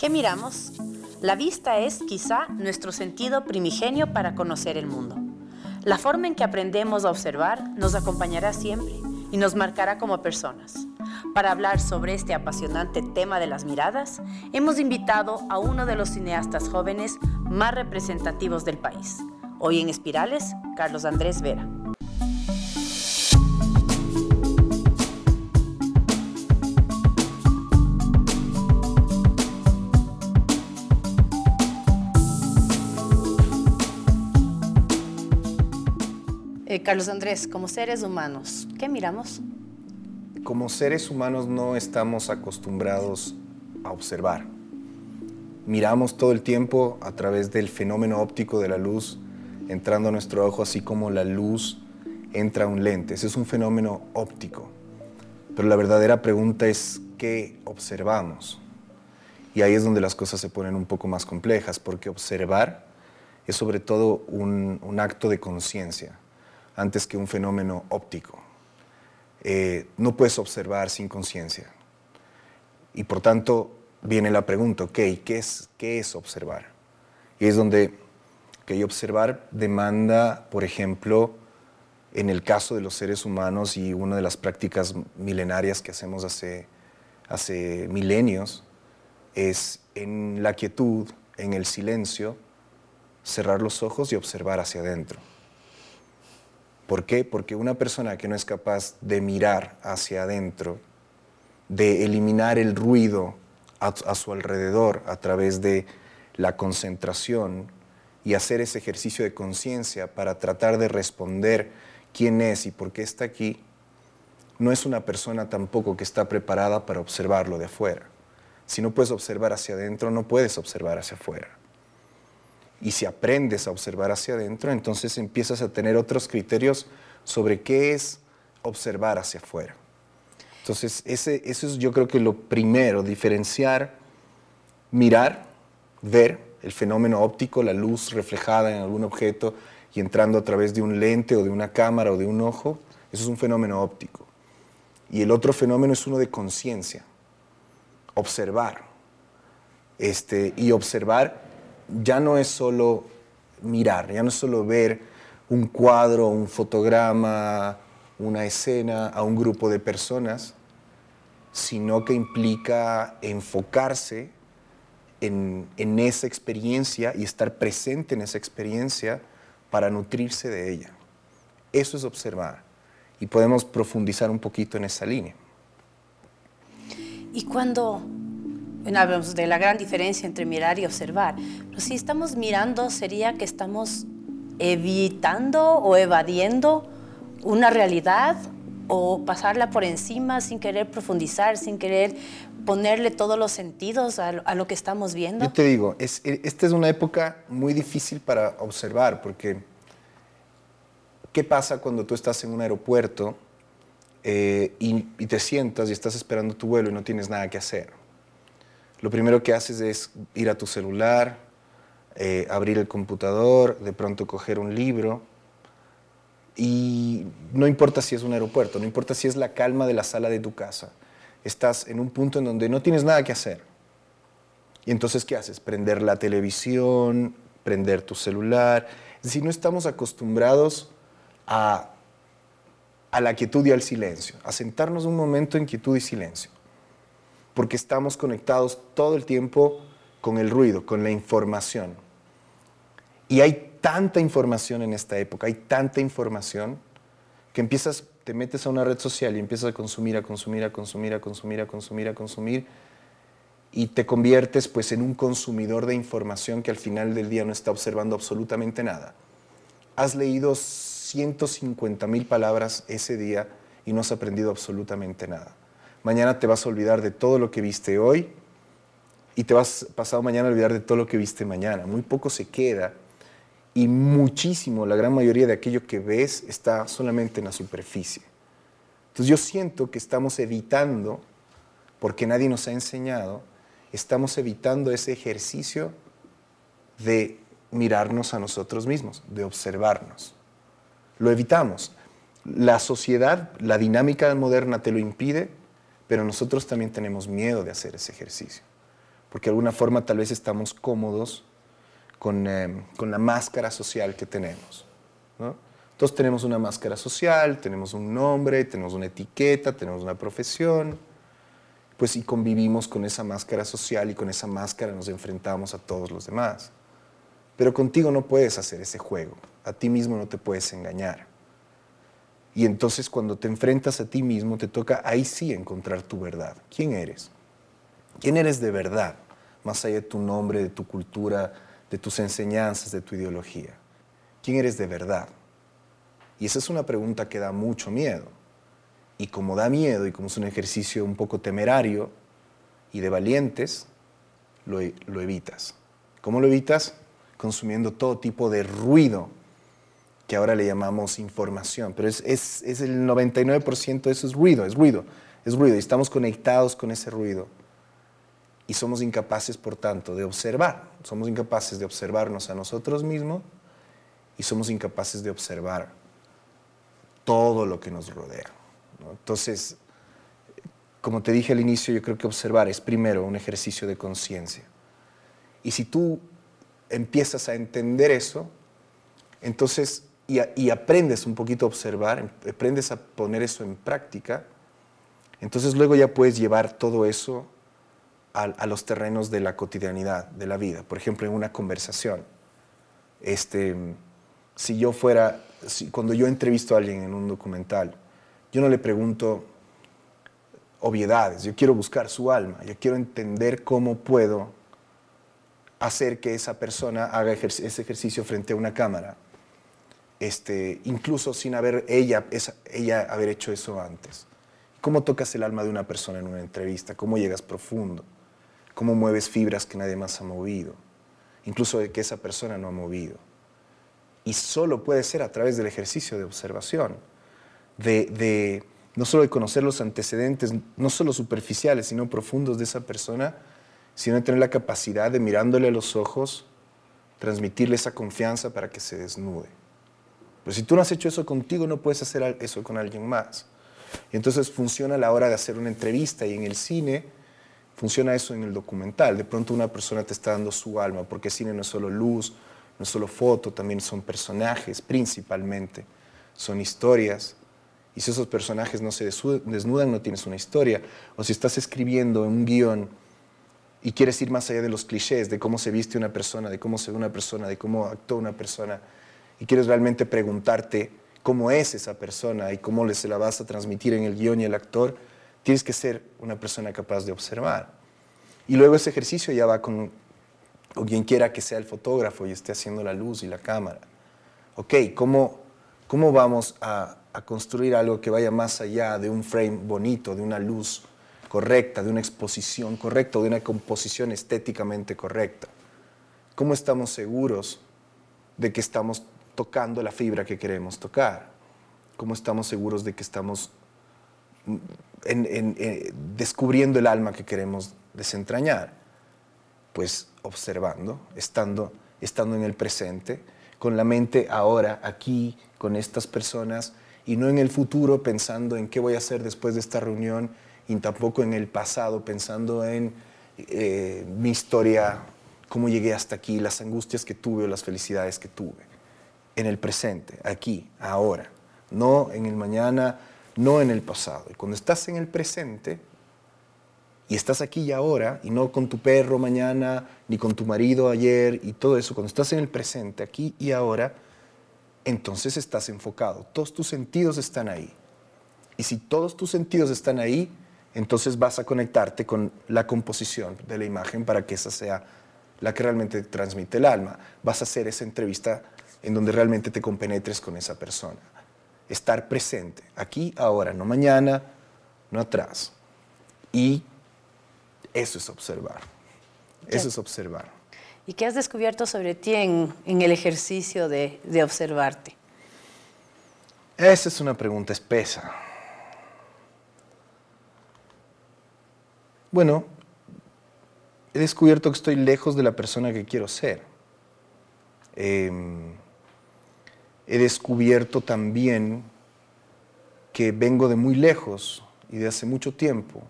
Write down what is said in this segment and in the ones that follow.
¿Qué miramos? La vista es quizá nuestro sentido primigenio para conocer el mundo. La forma en que aprendemos a observar nos acompañará siempre y nos marcará como personas. Para hablar sobre este apasionante tema de las miradas, hemos invitado a uno de los cineastas jóvenes más representativos del país. Hoy en Espirales, Carlos Andrés Vera. Eh, Carlos Andrés, como seres humanos, ¿qué miramos? Como seres humanos no estamos acostumbrados a observar. Miramos todo el tiempo a través del fenómeno óptico de la luz entrando a nuestro ojo, así como la luz entra a un lente. Ese es un fenómeno óptico. Pero la verdadera pregunta es, ¿qué observamos? Y ahí es donde las cosas se ponen un poco más complejas, porque observar es sobre todo un, un acto de conciencia antes que un fenómeno óptico. Eh, no puedes observar sin conciencia. Y por tanto viene la pregunta, ok, ¿qué es, ¿qué es observar? Y es donde que observar demanda, por ejemplo, en el caso de los seres humanos y una de las prácticas milenarias que hacemos hace, hace milenios, es en la quietud, en el silencio, cerrar los ojos y observar hacia adentro. ¿Por qué? Porque una persona que no es capaz de mirar hacia adentro, de eliminar el ruido a, su alrededor a través de la concentración y hacer ese ejercicio de conciencia para tratar de responder quién es y por qué está aquí, no es una persona tampoco que está preparada para observarlo de afuera. Si no puedes observar hacia adentro, no puedes observar hacia afuera. Y si aprendes a observar hacia adentro, entonces empiezas a tener otros criterios sobre qué es observar hacia afuera. Entonces, ese, eso es yo creo que lo primero, diferenciar, mirar, ver el fenómeno óptico, la luz reflejada en algún objeto y entrando a través de un lente o de una cámara o de un ojo, eso es un fenómeno óptico. Y el otro fenómeno es uno de conciencia, observar. Este, y observar ya no es solo mirar, ya no es solo ver un cuadro, un fotograma, una escena a un grupo de personas, sino que implica enfocarse en, esa experiencia y estar presente en esa experiencia para nutrirse de ella. Eso es observar y podemos profundizar un poquito en esa línea. Y cuando hablamos de la gran diferencia entre mirar y observar. Si estamos mirando, sería que estamos evitando o evadiendo una realidad o pasarla por encima sin querer profundizar, sin querer ponerle todos los sentidos a, lo que estamos viendo. Yo te digo, es, esta es una época muy difícil para observar porque ¿qué pasa cuando tú estás en un aeropuerto eh, y te sientas y estás esperando tu vuelo y no tienes nada que hacer? lo primero que haces es ir a tu celular, eh, abrir el computador, de pronto coger un libro. Y no importa si es un aeropuerto, no importa si es la calma de la sala de tu casa. Estás en un punto en donde no tienes nada que hacer. Y entonces, ¿qué haces? Prender la televisión, prender tu celular. Es decir, no estamos acostumbrados a, a la quietud y al silencio, a sentarnos un momento en quietud y silencio porque estamos conectados todo el tiempo con el ruido, con la información. Y hay tanta información en esta época, hay tanta información que empiezas, te metes a una red social y empiezas a consumir, a consumir, a consumir, a consumir, a consumir, a consumir, y te conviertes pues en un consumidor de información que al final del día no está observando absolutamente nada. Has leído 150 mil palabras ese día y no has aprendido absolutamente nada. Mañana te vas a olvidar de todo lo que viste hoy y te vas pasado mañana a olvidar de todo lo que viste mañana. Muy poco se queda y muchísimo, la gran mayoría de aquello que ves está solamente en la superficie. Entonces yo siento que estamos evitando, porque nadie nos ha enseñado, estamos evitando ese ejercicio de mirarnos a nosotros mismos, de observarnos. Lo evitamos. La sociedad, la dinámica moderna te lo impide pero nosotros también tenemos miedo de hacer ese ejercicio, porque de alguna forma tal vez estamos cómodos con, eh, con la máscara social que tenemos. ¿no? Todos tenemos una máscara social, tenemos un nombre, tenemos una etiqueta, tenemos una profesión, pues y convivimos con esa máscara social y con esa máscara nos enfrentamos a todos los demás. Pero contigo no puedes hacer ese juego, a ti mismo no te puedes engañar. Y entonces cuando te enfrentas a ti mismo, te toca ahí sí encontrar tu verdad. ¿Quién eres? ¿Quién eres de verdad? Más allá de tu nombre, de tu cultura, de tus enseñanzas, de tu ideología. ¿Quién eres de verdad? Y esa es una pregunta que da mucho miedo. Y como da miedo y como es un ejercicio un poco temerario y de valientes, lo, lo evitas. ¿Cómo lo evitas? Consumiendo todo tipo de ruido que ahora le llamamos información, pero es, es, es el 99% de eso es ruido, es ruido, es ruido, y estamos conectados con ese ruido. Y somos incapaces, por tanto, de observar, somos incapaces de observarnos a nosotros mismos y somos incapaces de observar todo lo que nos rodea. Entonces, como te dije al inicio, yo creo que observar es primero un ejercicio de conciencia. Y si tú empiezas a entender eso, entonces y, aprendes un poquito a observar, em, aprendes a poner eso en práctica, entonces luego ya puedes llevar todo eso a, los terrenos de la cotidianidad, de la vida. Por ejemplo, en una conversación. Este, si yo fuera, cuando yo entrevisto a alguien en un documental, yo no le pregunto obviedades, yo quiero buscar su alma, yo quiero entender cómo puedo hacer que esa persona haga ese ejercicio frente a una cámara este, incluso sin haber ella, ella haber hecho eso antes. ¿Cómo tocas el alma de una persona en una entrevista? ¿Cómo llegas profundo? ¿Cómo mueves fibras que nadie más ha movido? Incluso de que esa persona no ha movido. Y solo puede ser a través del ejercicio de observación, de, no solo de conocer los antecedentes, no solo superficiales, sino profundos de esa persona, sino de tener la capacidad de mirándole a los ojos, transmitirle esa confianza para que se desnude. Pero si tú no has hecho eso contigo, no puedes hacer eso con alguien más. Y entonces funciona a la hora de hacer una entrevista y en el cine funciona eso en el documental. De pronto una persona te está dando su alma, porque cine no es solo luz, no es solo foto, también son personajes principalmente, son historias. Y si esos personajes no se desnudan, no tienes una historia. O si estás escribiendo un guion y quieres ir más allá de los clichés, de cómo se viste una persona, de cómo se ve una persona, de cómo actúa una persona, y quieres realmente preguntarte cómo es esa persona y cómo se la vas a transmitir en el guion y el actor, tienes que ser una persona capaz de observar. Y luego ese ejercicio ya va con, quien quiera que sea el fotógrafo y esté haciendo la luz y la cámara. Ok, ¿cómo, cómo vamos a, a construir algo que vaya más allá de un frame bonito, de una luz correcta, de una exposición correcta, de una composición estéticamente correcta? ¿Cómo estamos seguros de que estamos tocando la fibra que queremos tocar? ¿Cómo estamos seguros de que estamos mm, eh, descubriendo el alma que queremos desentrañar? Pues observando, estando, estando en el presente, con la mente ahora, aquí, con estas personas, y no en el futuro pensando en qué voy a hacer después de esta reunión, y tampoco en el pasado pensando en eh, mi historia, cómo llegué hasta aquí, las angustias que tuve o las felicidades que tuve en el presente, aquí, ahora, no en el mañana, no en el pasado. Y cuando estás en el presente y estás aquí y ahora, y no con tu perro mañana, ni con tu marido ayer y todo eso, cuando estás en el presente, aquí y ahora, entonces estás enfocado. Todos tus sentidos están ahí. Y si todos tus sentidos están ahí, entonces vas a conectarte con la composición de la imagen para que esa sea la que realmente transmite el alma. Vas a hacer esa entrevista en donde realmente te compenetres con esa persona. Estar presente, aquí, ahora, no mañana, no atrás. Y eso es observar. Eso es observar. ¿Y qué has descubierto sobre ti en, el ejercicio de, de observarte? Esa es una pregunta espesa. Bueno, he descubierto que estoy lejos de la persona que quiero ser. Eh, he descubierto también que vengo de muy lejos y de hace mucho tiempo,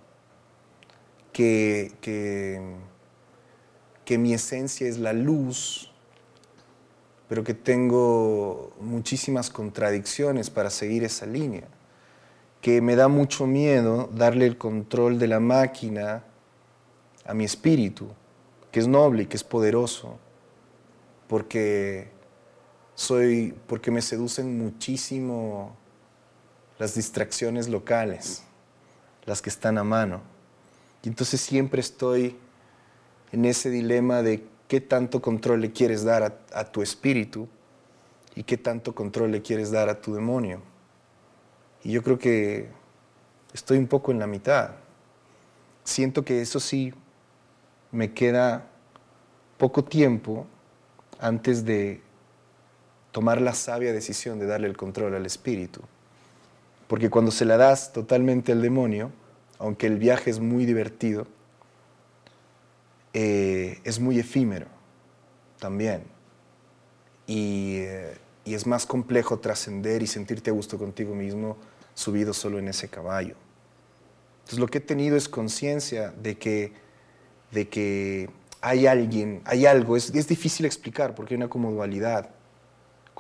que, que mi esencia es la luz, pero que tengo muchísimas contradicciones para seguir esa línea, que me da mucho miedo darle el control de la máquina a mi espíritu, que es noble y que es poderoso, porque soy porque me seducen muchísimo las distracciones locales, las que están a mano. Y entonces siempre estoy en ese dilema de qué tanto control le quieres dar a, tu espíritu y qué tanto control le quieres dar a tu demonio. Y yo creo que estoy un poco en la mitad. Siento que eso sí me queda poco tiempo antes de tomar la sabia decisión de darle el control al espíritu. Porque cuando se la das totalmente al demonio, aunque el viaje es muy divertido, eh, es muy efímero también. Eh, y, es más complejo trascender y sentirte a gusto contigo mismo subido solo en ese caballo. Entonces lo que he tenido es conciencia de que, de que hay alguien, hay algo, es, es difícil explicar porque hay una como dualidad.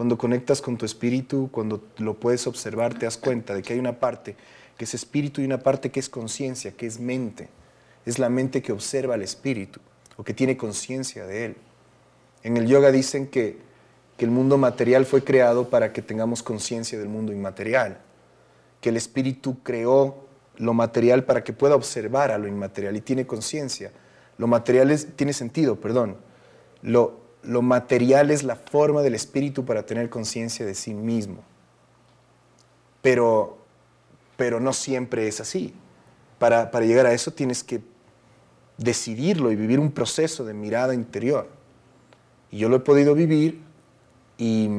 Cuando conectas con tu espíritu, cuando lo puedes observar, te das cuenta de que hay una parte que es espíritu y una parte que es conciencia, que es mente. Es la mente que observa al espíritu o que tiene conciencia de él. En el yoga dicen que, que el mundo material fue creado para que tengamos conciencia del mundo inmaterial, que el espíritu creó lo material para que pueda observar a lo inmaterial y tiene conciencia. Lo material tiene sentido, perdón. Lo, lo material es la forma del espíritu para tener conciencia de sí mismo. Pero pero no siempre es así. Para, llegar a eso tienes que decidirlo y vivir un proceso de mirada interior. Y yo lo he podido vivir y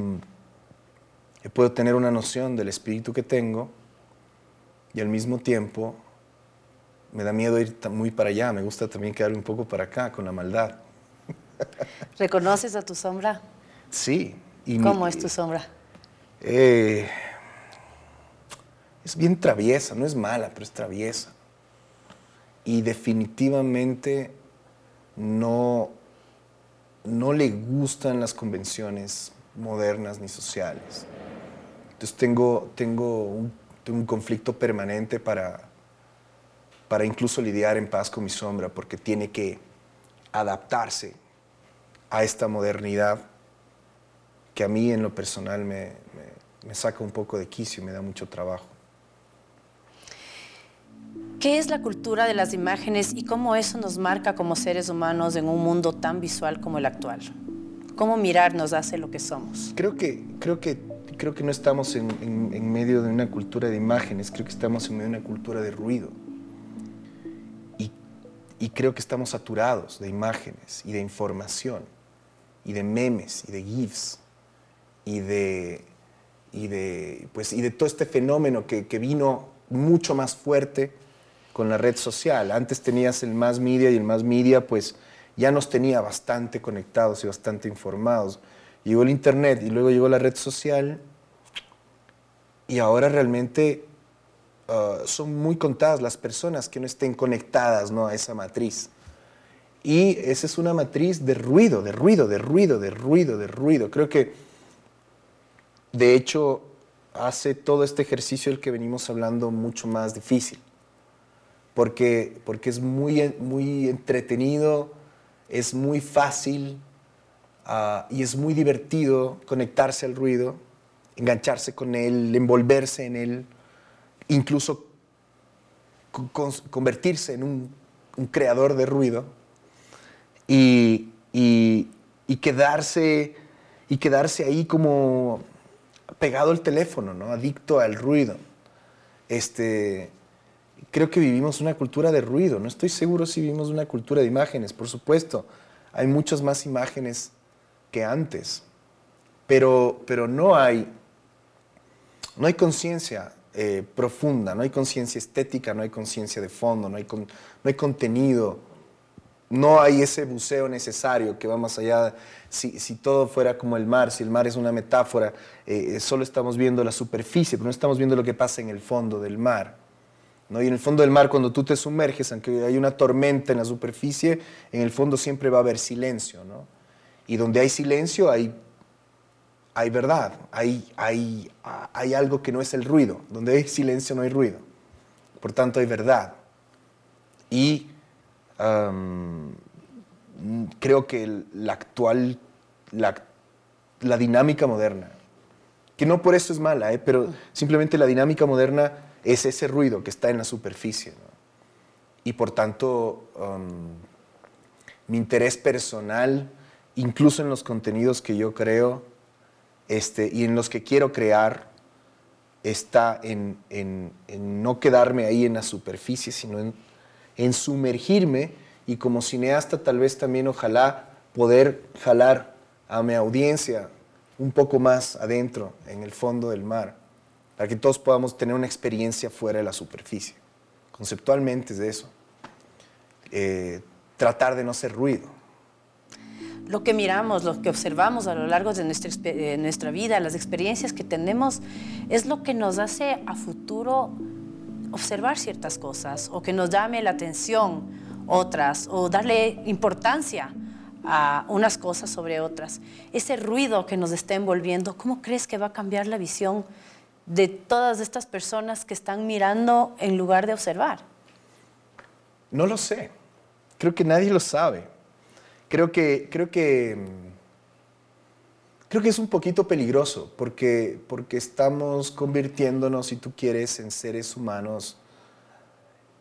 he podido tener una noción del espíritu que tengo y al mismo tiempo me da miedo ir muy para allá, me gusta también quedarme un poco para acá con la maldad. ¿Reconoces a tu sombra? Sí. ¿Cómo es tu sombra? Eh, es bien traviesa, no es mala, pero es traviesa. Y definitivamente no, no le gustan las convenciones modernas ni sociales. Entonces tengo, tengo, un, un conflicto permanente para, para incluso lidiar en paz con mi sombra, porque tiene que adaptarse a esta modernidad que a mí en lo personal me, me saca un poco de quicio y me da mucho trabajo. ¿Qué es la cultura de las imágenes y cómo eso nos marca como seres humanos en un mundo tan visual como el actual? ¿Cómo mirar nos hace lo que somos? Creo que, creo que, creo que no estamos en, en medio de una cultura de imágenes, creo que estamos en medio de una cultura de ruido. Y, y creo que estamos saturados de imágenes y de información y de memes y de GIFs y de, y de, pues, y de todo este fenómeno que, que vino mucho más fuerte con la red social. Antes tenías el más media y el más media pues ya nos tenía bastante conectados y bastante informados. Llegó el internet y luego llegó la red social y ahora realmente ah, son muy contadas las personas que no estén conectadas ¿no? a esa matriz. Y esa es una matriz de ruido, de ruido, de ruido, de ruido, de ruido. Creo que, de hecho, hace todo este ejercicio del que venimos hablando mucho más difícil porque, porque es muy, muy entretenido, es muy fácil ah, y es muy divertido conectarse al ruido, engancharse con él, envolverse en él, incluso convertirse en un, creador de ruido y, quedarse, y quedarse ahí como pegado al teléfono, ¿no? adicto al ruido. Este, creo que vivimos una cultura de ruido. No estoy seguro si vivimos una cultura de imágenes, por supuesto. Hay muchas más imágenes que antes, pero, pero no hay, no hay conciencia eh, profunda, no hay conciencia estética, no hay conciencia de fondo, no hay, no hay contenido, no hay ese buceo necesario que va más allá. Si, si todo fuera como el mar, si el mar es una metáfora, eh, solo estamos viendo la superficie, pero no estamos viendo lo que pasa en el fondo del mar. ¿no? Y en el fondo del mar, cuando tú te sumerges, aunque hay una tormenta en la superficie, en el fondo siempre va a haber silencio. ¿no? Y donde hay silencio hay, hay verdad, hay, hay, hay algo que no es el ruido. Donde hay silencio no hay ruido. Por tanto, hay verdad. Y creo que la actual, la, la, dinámica moderna, que no por eso es mala, ¿eh? pero simplemente la dinámica moderna es ese ruido que está en la superficie. Y por tanto, mi interés personal, incluso en los contenidos que yo creo este, y en los que quiero crear, está en, en, en no quedarme ahí en la superficie, sino en, en sumergirme y como cineasta tal vez también ojalá poder jalar a mi audiencia un poco más adentro, en el fondo del mar, para que todos podamos tener una experiencia fuera de la superficie. Conceptualmente es de eso. Eh, tratar de no hacer ruido. Lo que miramos, lo que observamos a lo largo de nuestra, de nuestra vida, las experiencias que tenemos, es lo que nos hace a futuro observar ciertas cosas o que nos llame la atención otras o darle importancia a unas cosas sobre otras. Ese ruido que nos está envolviendo, ¿cómo crees que va a cambiar la visión de todas estas personas que están mirando en lugar de observar? No lo sé. Creo que nadie lo sabe. Creo que, creo que, creo que es un poquito peligroso porque, porque estamos convirtiéndonos, si tú quieres, en seres humanos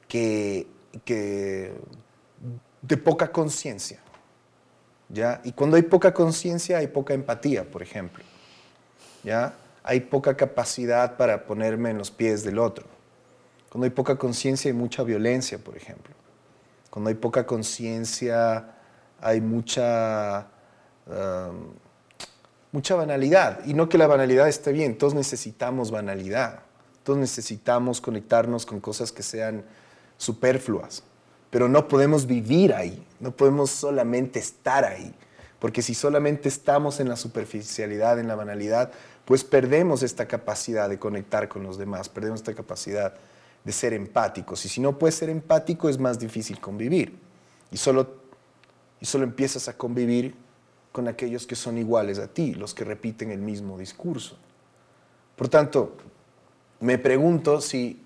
que que de poca conciencia. ¿Ya? Y cuando hay poca conciencia hay poca empatía, por ejemplo. ¿Ya? Hay poca capacidad para ponerme en los pies del otro. Cuando hay poca conciencia hay mucha violencia, por ejemplo. Cuando hay poca conciencia hay mucha, um, mucha banalidad. Y no que la banalidad esté bien, todos necesitamos banalidad. Todos necesitamos conectarnos con cosas que sean superfluas, pero no podemos vivir ahí, no podemos solamente estar ahí, porque si solamente estamos en la superficialidad, en la banalidad, pues perdemos esta capacidad de conectar con los demás, perdemos esta capacidad de ser empáticos. Y si no puedes ser empático es más difícil convivir. Y solo, y solo empiezas a convivir con aquellos que son iguales a ti, los que repiten el mismo discurso. Por tanto, me pregunto si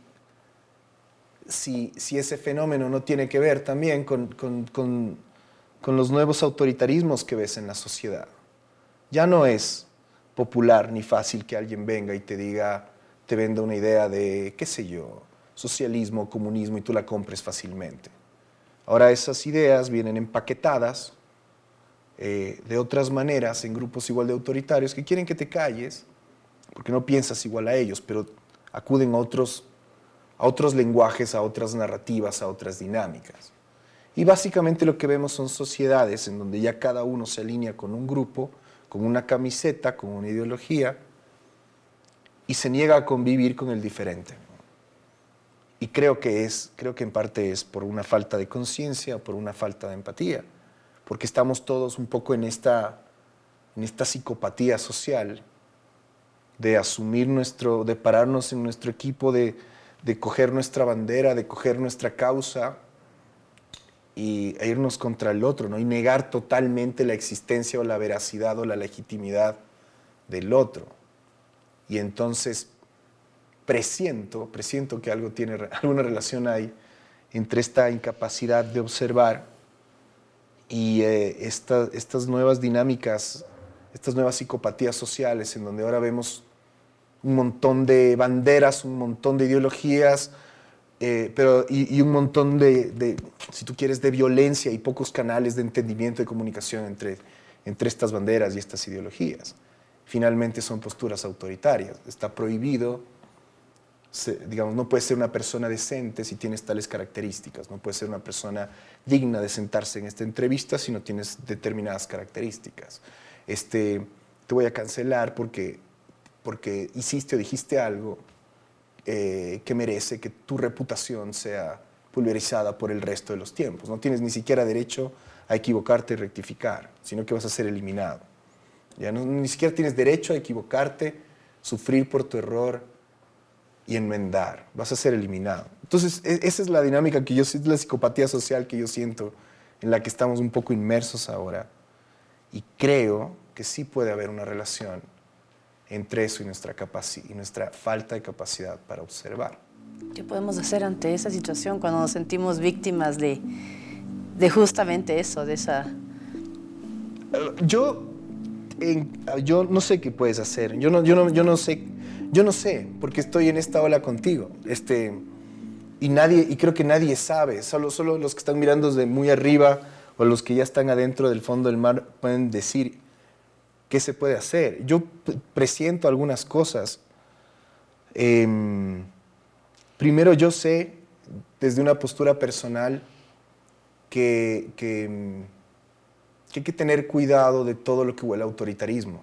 si, ese fenómeno no tiene que ver también con, los nuevos autoritarismos que ves en la sociedad. Ya no es popular ni fácil que alguien venga y te diga, te venda una idea de, qué sé yo, socialismo, comunismo y tú la compres fácilmente. Ahora esas ideas vienen empaquetadas eh, de otras maneras en grupos igual de autoritarios que quieren que te calles porque no piensas igual a ellos, pero acuden a otros a otros lenguajes, a otras narrativas, a otras dinámicas. Y básicamente lo que vemos son sociedades en donde ya cada uno se alinea con un grupo, con una camiseta, con una ideología, y se niega a convivir con el diferente. Y creo que es, creo que en parte es por una falta de conciencia, por una falta de empatía, porque estamos todos un poco en esta, en esta psicopatía social de asumir nuestro, de pararnos en nuestro equipo de de coger nuestra bandera, de coger nuestra causa y, e irnos contra el otro, ¿no? y negar totalmente la existencia o la veracidad o la legitimidad del otro. Y entonces presiento, presiento que algo tiene, alguna relación hay entre esta incapacidad de observar y eh, estas nuevas dinámicas, estas nuevas psicopatías sociales en donde ahora vemos un montón de banderas, un montón de ideologías, eh, pero, y, un montón de, si tú quieres, de violencia y pocos canales de entendimiento y comunicación entre, entre estas banderas y estas ideologías. Finalmente son posturas autoritarias. Está prohibido, no puedes ser una persona decente si tienes tales características, no puedes ser una persona digna de sentarse en esta entrevista si no tienes determinadas características. Este, te voy a cancelar porque porque hiciste o dijiste algo eh, que merece que tu reputación sea pulverizada por el resto de los tiempos. No tienes ni siquiera derecho a equivocarte y rectificar, sino que vas a ser eliminado. Ya no, ni siquiera tienes derecho a equivocarte, sufrir por tu error y enmendar. Vas a ser eliminado. Entonces, e, esa es la dinámica que yo siento, la psicopatía social que yo siento, en la que estamos un poco inmersos ahora. Y creo que sí puede haber una relación entre eso y nuestra, y nuestra falta de capacidad para observar. ¿Qué podemos hacer ante esa situación cuando nos sentimos víctimas de, de justamente eso, de esa... Yo, yo no sé qué puedes hacer, yo no, yo, no, yo no sé, yo no sé, porque estoy en esta ola contigo, este, y, nadie, y creo que nadie sabe, solo, solo los que están mirando desde muy arriba o los que ya están adentro del fondo del mar pueden decir qué se puede hacer. Yo presiento algunas cosas. Em, primero yo sé desde una postura personal que, que, hay que tener cuidado de todo lo que huele a autoritarismo,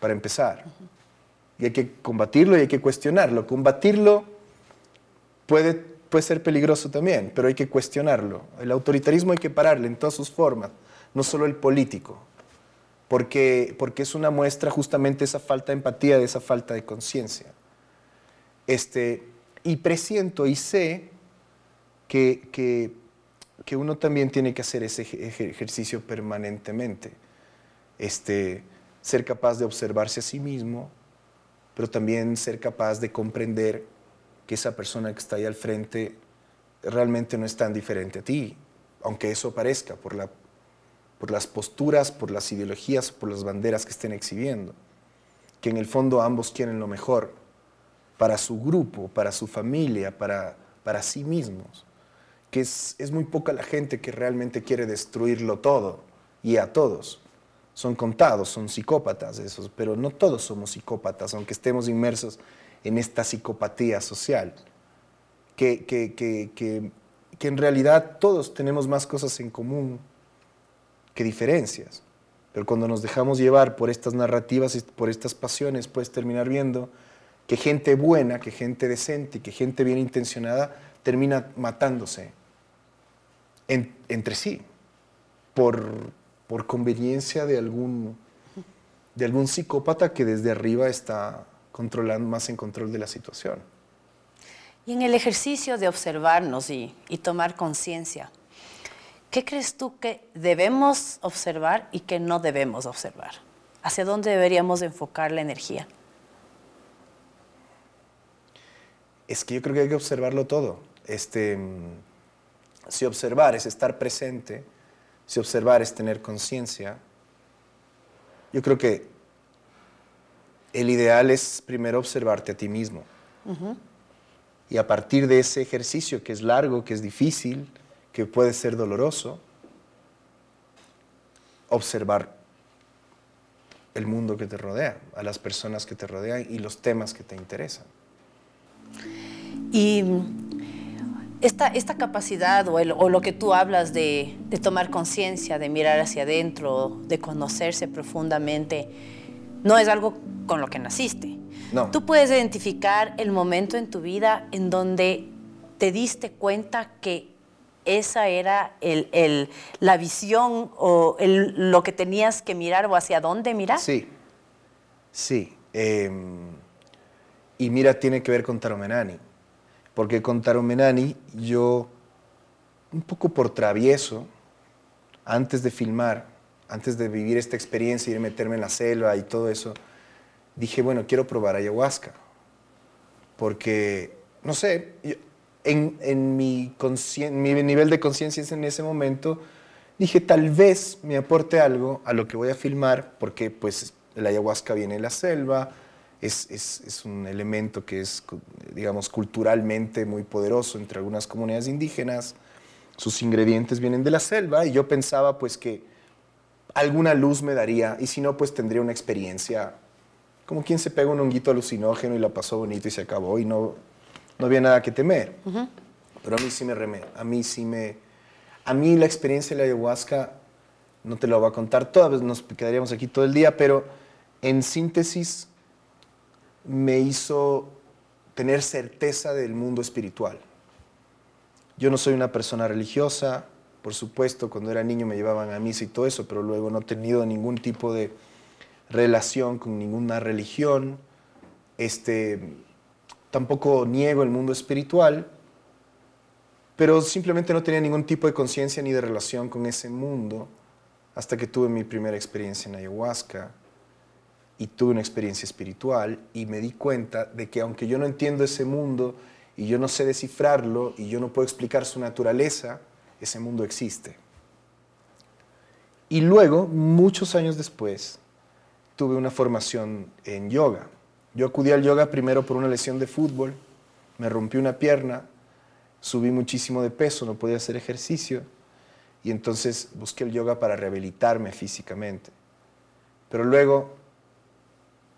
para empezar. Y hay que combatirlo y hay que cuestionarlo. Combatirlo puede, puede ser peligroso también, pero hay que cuestionarlo. El autoritarismo hay que pararle en todas sus formas, no solo el político, porque, porque es una muestra justamente de esa falta de empatía, de esa falta de conciencia. Este, y presiento y sé que, que que uno también tiene que hacer ese ejercicio permanentemente. Este, ser capaz de observarse a sí mismo, pero también ser capaz de comprender que esa persona que está ahí al frente realmente no es tan diferente a ti, aunque eso parezca por, la, por las posturas, por las ideologías, por las banderas que estén exhibiendo. Que en el fondo ambos quieren lo mejor para su grupo, para su familia, para, para sí mismos que es, muy poca la gente que realmente quiere destruirlo todo y a todos. Son contados, son psicópatas esos, pero no todos somos psicópatas, aunque estemos inmersos en esta psicopatía social. Que, que, que, que, en realidad todos tenemos más cosas en común que diferencias. Pero cuando nos dejamos llevar por estas narrativas y por estas pasiones, puedes terminar viendo que gente buena, que gente decente, que gente bien intencionada termina matándose entre sí, por, por conveniencia de algún, de algún psicópata que desde arriba está controlando, más en control de la situación. Y en el ejercicio de observarnos y, y tomar conciencia, ¿qué crees tú que debemos observar y que no debemos observar? ¿Hacia dónde deberíamos enfocar la energía? Es que yo creo que hay que observarlo todo. Este, si observar es estar presente, si observar es tener conciencia, yo creo que el ideal es primero observarte a ti mismo. Y a partir de ese ejercicio que es largo, que es difícil, que puede ser doloroso, observar el mundo que te rodea, a las personas que te rodean y los temas que te interesan. Y esta, esta capacidad o, o, lo que tú hablas de, de tomar conciencia, de mirar hacia adentro, de conocerse profundamente, no es algo con lo que naciste. No. Tú puedes identificar el momento en tu vida en donde te diste cuenta que esa era el, el, la visión o el, lo que tenías que mirar o hacia dónde mirar. Sí, sí. Eh, y mira, tiene que ver con Taromenani porque con Taromenani yo, un poco por travieso, antes de filmar, antes de vivir esta experiencia y meterme en la selva y todo eso, dije, bueno, quiero probar ayahuasca. Porque, no sé, en, mi nivel de conciencia en ese momento, dije, tal vez me aporte algo a lo que voy a filmar, porque pues la ayahuasca viene de la selva, es, es, es, un elemento que es, digamos, culturalmente muy poderoso entre algunas comunidades indígenas. Sus ingredientes vienen de la selva y yo pensaba pues que alguna luz me daría y si no pues tendría una experiencia como quien se pega un honguito alucinógeno y la pasó bonito y se acabó y no, no había nada que temer. Pero a mí sí me remé, a mí sí me... A mí la experiencia de la ayahuasca, no te lo voy a contar todas, nos quedaríamos aquí todo el día, pero en síntesis me hizo tener certeza del mundo espiritual. Yo no soy una persona religiosa, por supuesto, cuando era niño me llevaban a misa y todo eso, pero luego no he tenido ningún tipo de relación con ninguna religión. Este, tampoco niego el mundo espiritual, pero simplemente no tenía ningún tipo de conciencia ni de relación con ese mundo hasta que tuve mi primera experiencia en ayahuasca y tuve una experiencia espiritual y me di cuenta de que aunque yo no entiendo ese mundo y yo no sé descifrarlo y yo no puedo explicar su naturaleza, ese mundo existe. Y luego, muchos años después, tuve una formación en yoga. Yo acudí al yoga primero por una lesión de fútbol, me rompí una pierna, subí muchísimo de peso, no podía hacer ejercicio y entonces busqué el yoga para rehabilitarme físicamente. Pero luego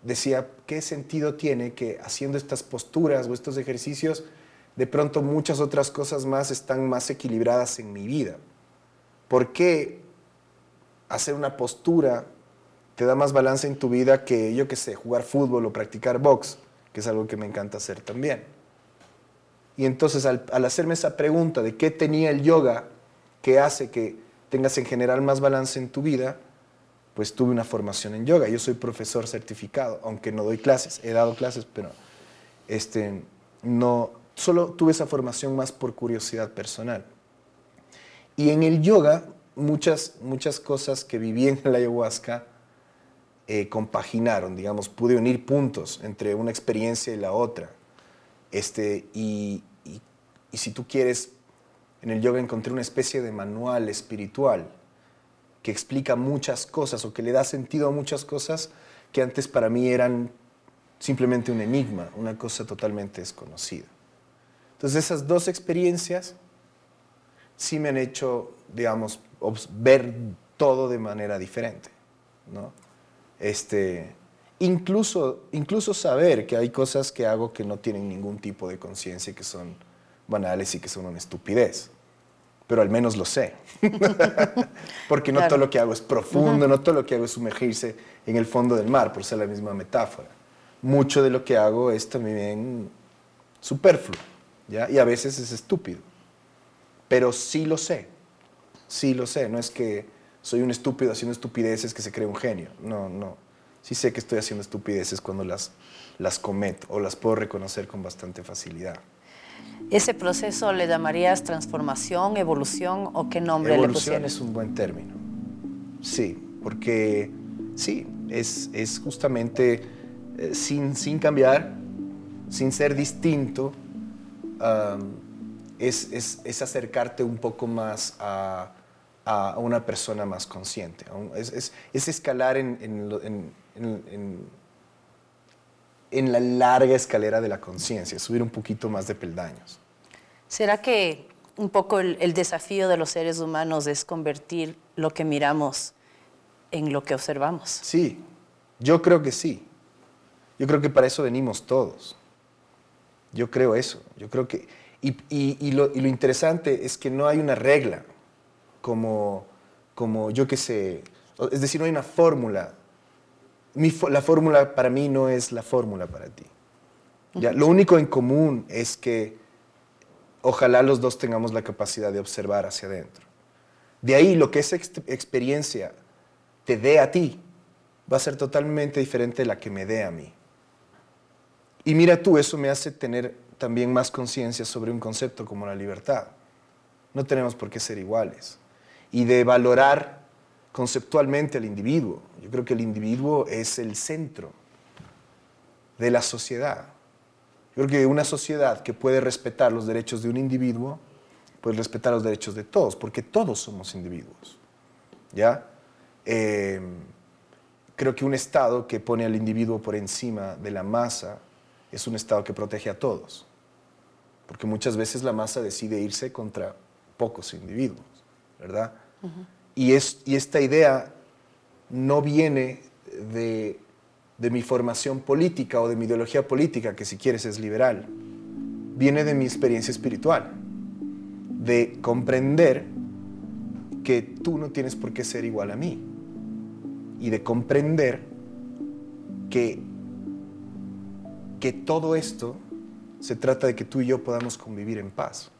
decía, ¿qué sentido tiene que haciendo estas posturas o estos ejercicios, de pronto muchas otras cosas más están más equilibradas en mi vida? ¿Por qué hacer una postura te da más balance en tu vida que, yo qué sé, jugar fútbol o practicar box, que es algo que me encanta hacer también? Y entonces al, al hacerme esa pregunta de qué tenía el yoga que hace que tengas en general más balance en tu vida, pues tuve una formación en yoga. Yo soy profesor certificado, aunque no doy clases, he dado clases, pero este, no, solo tuve esa formación más por curiosidad personal. Y en el yoga, muchas, muchas cosas que viví en la ayahuasca eh, compaginaron, digamos, pude unir puntos entre una experiencia y la otra. Este, y, y, y si tú quieres, en el yoga encontré una especie de manual espiritual que explica muchas cosas o que le da sentido a muchas cosas que antes para mí eran simplemente un enigma, una cosa totalmente desconocida. Entonces esas dos experiencias sí me han hecho, digamos, ver todo de manera diferente, ¿no? Este, incluso, incluso saber que hay cosas que hago que no tienen ningún tipo de conciencia y que son banales y que son una estupidez pero al menos lo sé. Porque no todo lo que hago es profundo, no todo lo que hago es sumergirse en el fondo del mar, por ser la misma metáfora. Mucho de lo que hago es también superfluo, ¿ya? Y a veces es estúpido. Pero sí lo sé, sí lo sé. No es que soy un estúpido haciendo estupideces que se cree un genio. No, no. Sí sé que estoy haciendo estupideces cuando las, las cometo o las puedo reconocer con bastante facilidad. ¿Ese proceso le llamarías transformación, evolución o qué nombre evolución le pusieras? es un buen término. Sí, porque sí, es, es justamente eh, sin, sin cambiar, sin ser distinto, um, es, es, es, acercarte un poco más a, a una persona más consciente. Es, es escalar en, en, en, en la larga escalera de la conciencia, subir un poquito más de peldaños. ¿Será que un poco el, el, desafío de los seres humanos es convertir lo que miramos en lo que observamos? Sí, yo creo que sí. Yo creo que para eso venimos todos. Yo creo eso. Yo creo que. Y, y, y, lo, y lo, interesante es que no hay una regla como, como yo qué sé. Es decir, no hay una fórmula. Mi, la fórmula para mí no es la fórmula para ti. ¿ya? Lo único en común es que ojalá los dos tengamos la capacidad de observar hacia adentro. De ahí lo que esa ex experiencia te dé a ti va a ser totalmente diferente de la que me dé a mí. Y mira tú, eso me hace tener también más conciencia sobre un concepto como la libertad. No tenemos por qué ser iguales. Y de valorar conceptualmente al individuo. Yo creo que el individuo es el centro de la sociedad. Yo creo que una sociedad que puede respetar los derechos de un individuo, puede respetar los derechos de todos, porque todos somos individuos. ¿Ya? Eh, creo que un Estado que pone al individuo por encima de la masa es un Estado que protege a todos. Porque muchas veces la masa decide irse contra pocos individuos, ¿verdad? Y, es, y esta idea no viene de de mi formación política o de mi ideología política, que si quieres es liberal, viene de mi experiencia espiritual, de comprender que tú no tienes por qué ser igual a mí y de comprender que, que todo esto se trata de que tú y yo podamos convivir en paz.